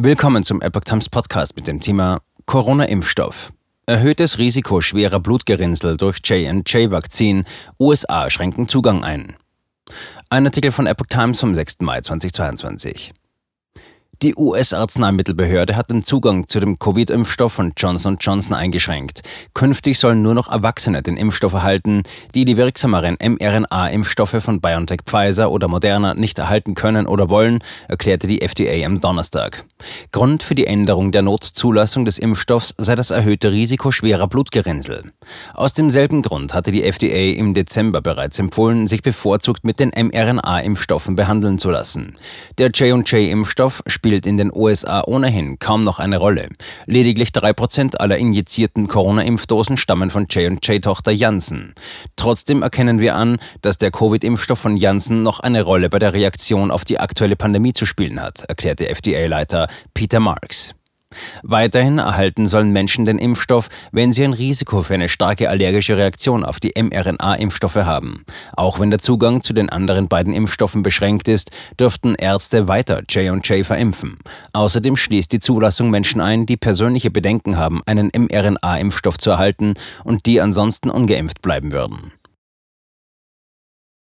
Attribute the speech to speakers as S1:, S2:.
S1: Willkommen zum Epoch Times Podcast mit dem Thema Corona-Impfstoff. Erhöhtes Risiko schwerer Blutgerinnsel durch J&J-Vakzin. USA schränken Zugang ein. Ein Artikel von Epoch Times vom 6. Mai 2022. Die US-Arzneimittelbehörde hat den Zugang zu dem Covid-Impfstoff von Johnson Johnson eingeschränkt. Künftig sollen nur noch Erwachsene den Impfstoff erhalten, die die wirksameren mRNA-Impfstoffe von BioNTech Pfizer oder Moderna nicht erhalten können oder wollen, erklärte die FDA am Donnerstag. Grund für die Änderung der Notzulassung des Impfstoffs sei das erhöhte Risiko schwerer Blutgerinnsel. Aus demselben Grund hatte die FDA im Dezember bereits empfohlen, sich bevorzugt mit den mRNA-Impfstoffen behandeln zu lassen. Der J&J-Impfstoff spielt spielt in den USA ohnehin kaum noch eine Rolle. Lediglich 3% aller injizierten Corona-Impfdosen stammen von J&J-Tochter Janssen. Trotzdem erkennen wir an, dass der Covid-Impfstoff von Janssen noch eine Rolle bei der Reaktion auf die aktuelle Pandemie zu spielen hat, erklärte FDA-Leiter Peter Marks. Weiterhin erhalten sollen Menschen den Impfstoff, wenn sie ein Risiko für eine starke allergische Reaktion auf die mRNA-Impfstoffe haben. Auch wenn der Zugang zu den anderen beiden Impfstoffen beschränkt ist, dürften Ärzte weiter J&J verimpfen. Außerdem schließt die Zulassung Menschen ein, die persönliche Bedenken haben, einen mRNA-Impfstoff zu erhalten und die ansonsten ungeimpft bleiben würden.